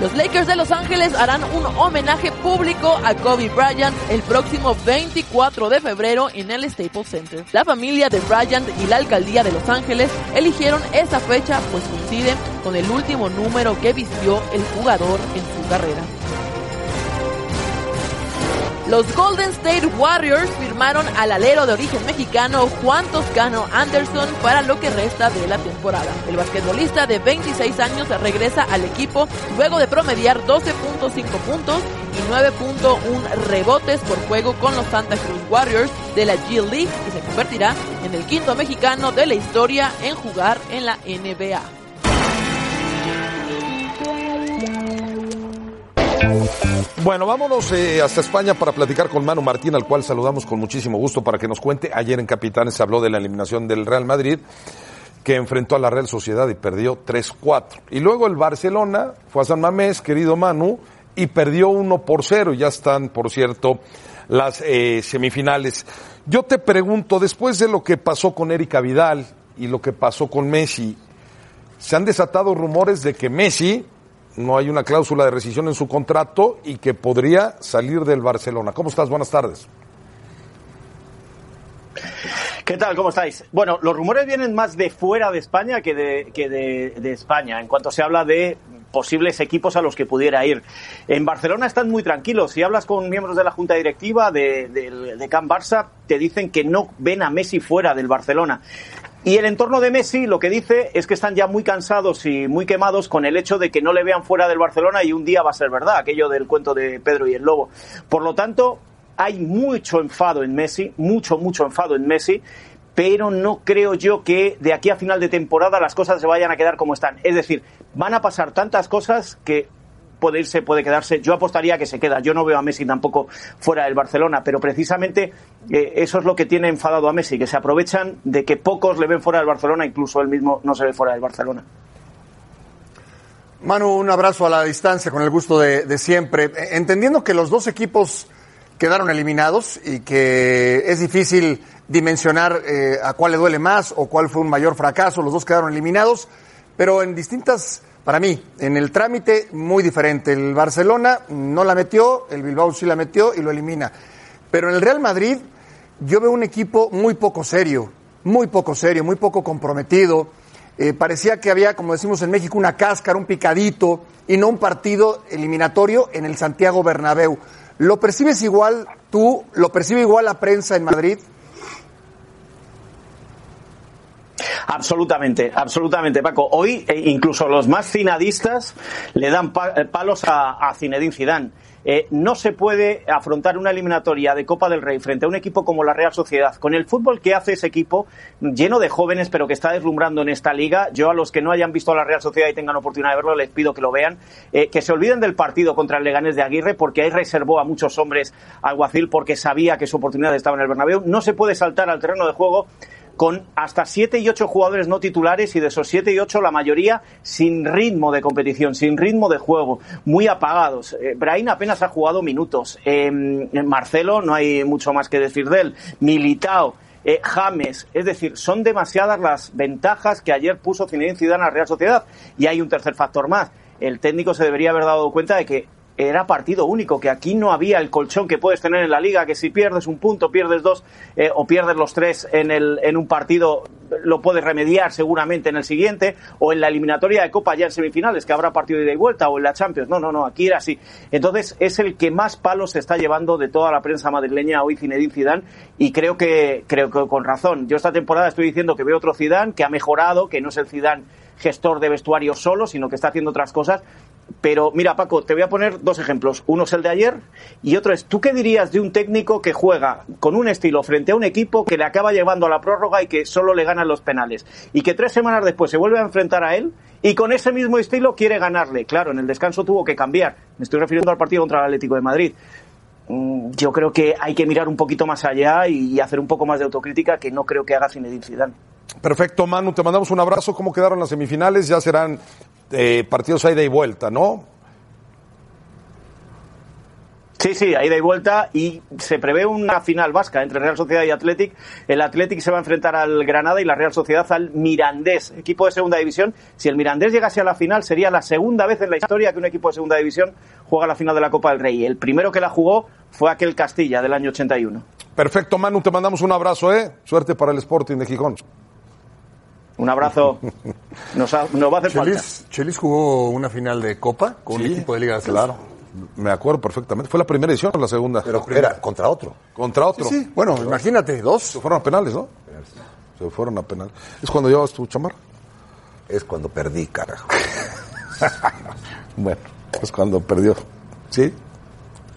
Los Lakers de Los Ángeles harán un homenaje público a Kobe Bryant el próximo 24 de febrero en el Staples Center. La familia de Bryant y la alcaldía de Los Ángeles eligieron esa fecha pues coincide con el último número que vistió el jugador en su carrera. Los Golden State Warriors firmaron al alero de origen mexicano Juan Toscano Anderson para lo que resta de la temporada. El basquetbolista de 26 años regresa al equipo luego de promediar 12.5 puntos y 9.1 rebotes por juego con los Santa Cruz Warriors de la G League y se convertirá en el quinto mexicano de la historia en jugar en la NBA. Bueno, vámonos eh, hasta España para platicar con Manu Martín, al cual saludamos con muchísimo gusto para que nos cuente. Ayer en Capitanes se habló de la eliminación del Real Madrid, que enfrentó a la Real Sociedad y perdió 3-4. Y luego el Barcelona fue a San Mamés, querido Manu, y perdió 1 por 0. Ya están, por cierto, las eh, semifinales. Yo te pregunto, después de lo que pasó con Erika Vidal y lo que pasó con Messi, se han desatado rumores de que Messi no hay una cláusula de rescisión en su contrato y que podría salir del Barcelona. ¿Cómo estás? Buenas tardes. ¿Qué tal? ¿Cómo estáis? Bueno, los rumores vienen más de fuera de España que de, que de, España, en cuanto se habla de posibles equipos a los que pudiera ir. En Barcelona están muy tranquilos. Si hablas con miembros de la junta directiva de, de, de Can Barça, te dicen que no ven a Messi fuera del Barcelona. Y el entorno de Messi lo que dice es que están ya muy cansados y muy quemados con el hecho de que no le vean fuera del Barcelona y un día va a ser verdad, aquello del cuento de Pedro y el Lobo. Por lo tanto, hay mucho enfado en Messi, mucho, mucho enfado en Messi, pero no creo yo que de aquí a final de temporada las cosas se vayan a quedar como están. Es decir, van a pasar tantas cosas que puede irse, puede quedarse. Yo apostaría que se queda. Yo no veo a Messi tampoco fuera del Barcelona, pero precisamente eh, eso es lo que tiene enfadado a Messi, que se aprovechan de que pocos le ven fuera del Barcelona, incluso él mismo no se ve fuera del Barcelona. Manu, un abrazo a la distancia con el gusto de, siempre. Entendiendo que los dos equipos quedaron eliminados y que es difícil dimensionar eh, a cuál le duele más o cuál fue un mayor fracaso. Los dos quedaron eliminados, pero en distintas, para mí, en el trámite muy diferente. El Barcelona no la metió, el Bilbao sí la metió y lo elimina. Pero en el Real Madrid yo veo un equipo muy poco serio, muy poco serio, muy poco comprometido. Eh, parecía que había, como decimos en México, una cáscara, un picadito y no un partido eliminatorio en el Santiago Bernabéu. ¿Lo percibes igual tú? ¿Lo percibe igual la prensa en Madrid? Absolutamente, absolutamente, Paco. Hoy eh, incluso los más finadistas le dan pa palos a, a Zinedine Zidane. Eh, no se puede afrontar una eliminatoria de Copa del Rey frente a un equipo como la Real Sociedad. Con el fútbol que hace ese equipo, lleno de jóvenes, pero que está deslumbrando en esta liga, yo a los que no hayan visto a la Real Sociedad y tengan oportunidad de verlo, les pido que lo vean, eh, que se olviden del partido contra el Leganés de Aguirre, porque ahí reservó a muchos hombres alguacil porque sabía que su oportunidad estaba en el Bernabéu. No se puede saltar al terreno de juego con hasta siete y ocho jugadores no titulares y de esos siete y ocho la mayoría sin ritmo de competición, sin ritmo de juego, muy apagados. Eh, Brain apenas ha jugado minutos. Eh, Marcelo, no hay mucho más que decir de él. Militao. Eh, James, es decir, son demasiadas las ventajas que ayer puso Zinedine Zidane a la Real Sociedad. Y hay un tercer factor más. El técnico se debería haber dado cuenta de que era partido único, que aquí no había el colchón que puedes tener en la liga, que si pierdes un punto, pierdes dos eh, o pierdes los tres en, el, en un partido, lo puedes remediar seguramente en el siguiente, o en la eliminatoria de Copa ya en semifinales, que habrá partido de ida y vuelta, o en la Champions. No, no, no, aquí era así. Entonces es el que más palos se está llevando de toda la prensa madrileña hoy Zinedine Zidane, y creo que, creo que con razón. Yo esta temporada estoy diciendo que veo otro Zidane, que ha mejorado, que no es el Zidane gestor de vestuario solo, sino que está haciendo otras cosas, pero mira, Paco, te voy a poner dos ejemplos. Uno es el de ayer y otro es, ¿tú qué dirías de un técnico que juega con un estilo frente a un equipo que le acaba llevando a la prórroga y que solo le ganan los penales? Y que tres semanas después se vuelve a enfrentar a él y con ese mismo estilo quiere ganarle. Claro, en el descanso tuvo que cambiar. Me estoy refiriendo al partido contra el Atlético de Madrid. Yo creo que hay que mirar un poquito más allá y hacer un poco más de autocrítica que no creo que haga Zinedine Zidane. Perfecto, Manu, te mandamos un abrazo. ¿Cómo quedaron las semifinales? Ya serán eh, partidos a ida y vuelta, ¿no? Sí, sí, a ida y vuelta y se prevé una final vasca entre Real Sociedad y Athletic. El Athletic se va a enfrentar al Granada y la Real Sociedad al Mirandés, equipo de segunda división. Si el Mirandés llegase a la final sería la segunda vez en la historia que un equipo de segunda división juega la final de la Copa del Rey. El primero que la jugó fue aquel Castilla del año 81. Perfecto, Manu, te mandamos un abrazo, ¿eh? Suerte para el Sporting de Gijón. Un abrazo. Nos, ha, nos va a hacer Chelis, falta. Chelis jugó una final de Copa con Sí, un equipo de Liga de Claro, me acuerdo perfectamente. Fue la primera edición o la segunda. Pero era contra otro. Contra otro. Sí, sí. Bueno, imagínate, dos. Se fueron a penales, ¿no? Se fueron a penales. ¿Es cuando llevabas tu chamarra? Es cuando perdí, carajo. bueno, es cuando perdió. Sí,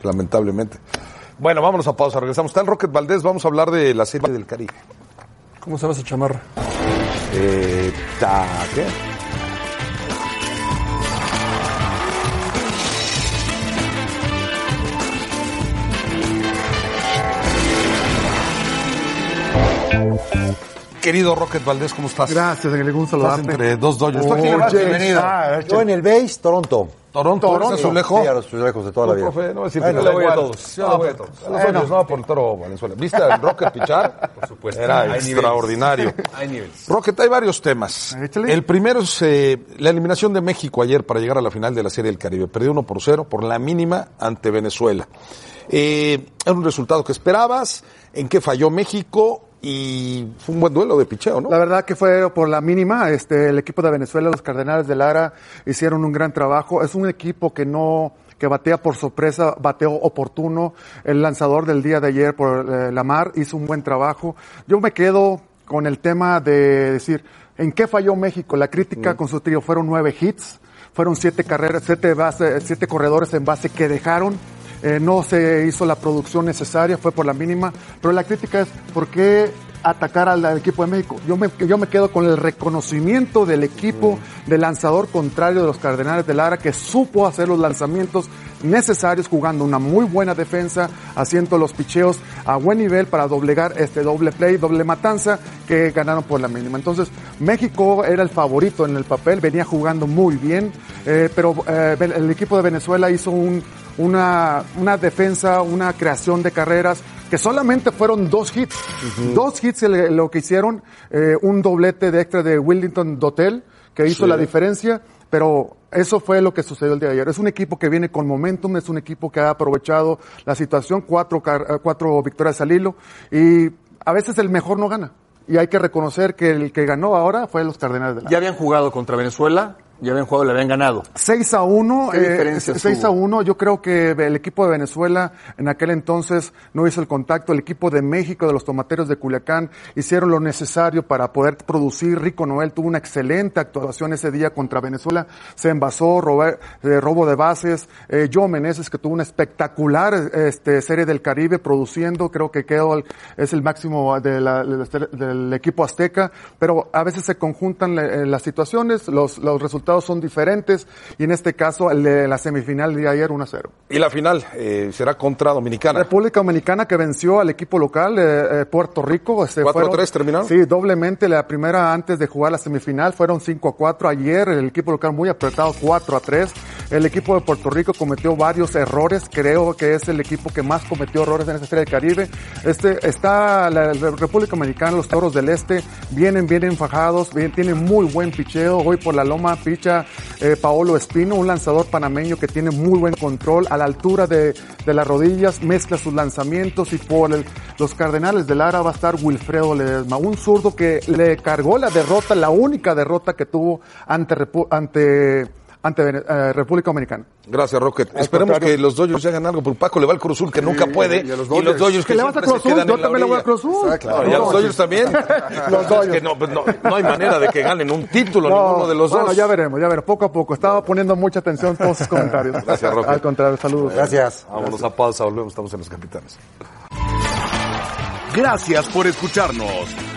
lamentablemente. Bueno, vámonos a pausa, regresamos. Está el Rocket Valdés, vamos a hablar de la serie del Caribe. ¿Cómo se llama esa chamarra? Eh, ¿qué? Querido Rocket Valdés, ¿cómo estás? Gracias, Ángel, un Estás saludarte. entre dos Dodgers. ¿Tú a quién le vas? Oye, Bienvenido. ah, Yo en el base, Toronto. Toronto, ¿eres azulejo? Sí, a los azulejos de toda la vida. profe, no voy a decir que le da voy a todos. Yo le voy a todos. A los Dodgers, no, por el toro Valenzuela. ¿Viste al Rocket pichar? Por supuesto. Era Hay extraordinario. Hay niveles. Rocket, hay varios temas. El primero es eh, la eliminación de México ayer para llegar a la final de la Serie del Caribe. Perdió 1 por 0 por la mínima ante Venezuela. Eh, era un resultado que esperabas, en qué falló México y fue un buen duelo de picheo, ¿no? La verdad que fue por la mínima. Este, el equipo de Venezuela, los Cardenales de Lara, hicieron un gran trabajo. Es un equipo que no que batea por sorpresa, bateo oportuno. El lanzador del día de ayer por eh, Lamar hizo un buen trabajo. Yo me quedo con el tema de decir, ¿en qué falló México? La crítica con su trío fueron nueve hits, fueron siete carreras, siete, base, siete corredores en base que dejaron. Eh, no se hizo la producción necesaria, fue por la mínima, pero la crítica es ¿por qué atacar al, al equipo de México? Yo me, yo me quedo con el reconocimiento del equipo del lanzador contrario de los Cardenales de Lara que supo hacer los lanzamientos necesarios jugando una muy buena defensa, haciendo los picheos a buen nivel para doblegar este doble play, doble matanza que ganaron por la mínima. Entonces, México era el favorito en el papel, venía jugando muy bien, eh, pero eh, el equipo de Venezuela hizo un, una, una defensa, una creación de carreras que solamente fueron dos hits. Dos hits lo que hicieron, eh, un doblete de extra de Willington Dotel, que hizo Sí. la diferencia, pero eso fue lo que sucedió el día de ayer. Es un equipo que viene con momentum, es un equipo que ha aprovechado la situación, cuatro, eh, cuatro victorias al hilo, y a veces el mejor no gana. Y hay que reconocer que el que ganó ahora fue los Cardenales de la Ya habían jugado contra Venezuela, ya habían jugado y le habían ganado. 6 a 1, ¿Qué diferencias 6 a hubo? 1, yo creo que el equipo de Venezuela en aquel entonces no hizo el contacto, el equipo de México, de los tomateros de Culiacán, hicieron lo necesario para poder producir, Rico Noel tuvo una excelente actuación ese día contra Venezuela, se envasó, eh, robo de bases, eh, Joe Meneses que tuvo una espectacular este, serie del Caribe produciendo, creo que quedó el- es el máximo de la- del equipo azteca, pero a veces se conjuntan eh, las situaciones, los, los resultados son diferentes y en este caso el de la semifinal de ayer 1 a 0. Y la final eh, será contra Dominicana. República Dominicana que venció al equipo local, eh, eh, Puerto Rico. Este, 4 a fueron- 3 terminaron. Sí, doblemente. La primera antes de jugar la semifinal fueron 5 a 4. Ayer el equipo local muy apretado 4 a 3. El equipo de Puerto Rico cometió varios errores. Creo que es el equipo que más cometió errores en esta serie del Caribe. Este, está la, la República Dominicana, los Toros del Este, vienen bien enfajados, bien, tienen muy buen picheo. Hoy por la loma eh, Paolo Espino, un lanzador panameño que tiene muy buen control a la altura de, las rodillas, mezcla sus lanzamientos y por los Cardenales de Lara va a estar Wilfredo Ledesma, un zurdo que le cargó la derrota, la única derrota que tuvo ante, ante, ante eh, República Dominicana. Gracias, Rocket. Al Esperemos contrario. que los Dodgers hagan algo, porque Paco le va al Cruz Azul, que nunca puede. y a los y los Dodgers. Dodgers ¿Que le vas a Cruz Azul? Yo también le voy a. Cruz Azul. Ah, claro. ¿Y a los Dodgers también? Los Dodgers. Es que no, pues no, no hay manera de que ganen un título No, ninguno de los bueno, dos. ya veremos, ya veremos, poco a poco. Estaba poniendo mucha atención todos sus comentarios. Gracias, Roque. Al contrario, saludos. Vámonos a pausa, volvemos, estamos en los capitanes. Gracias por escucharnos.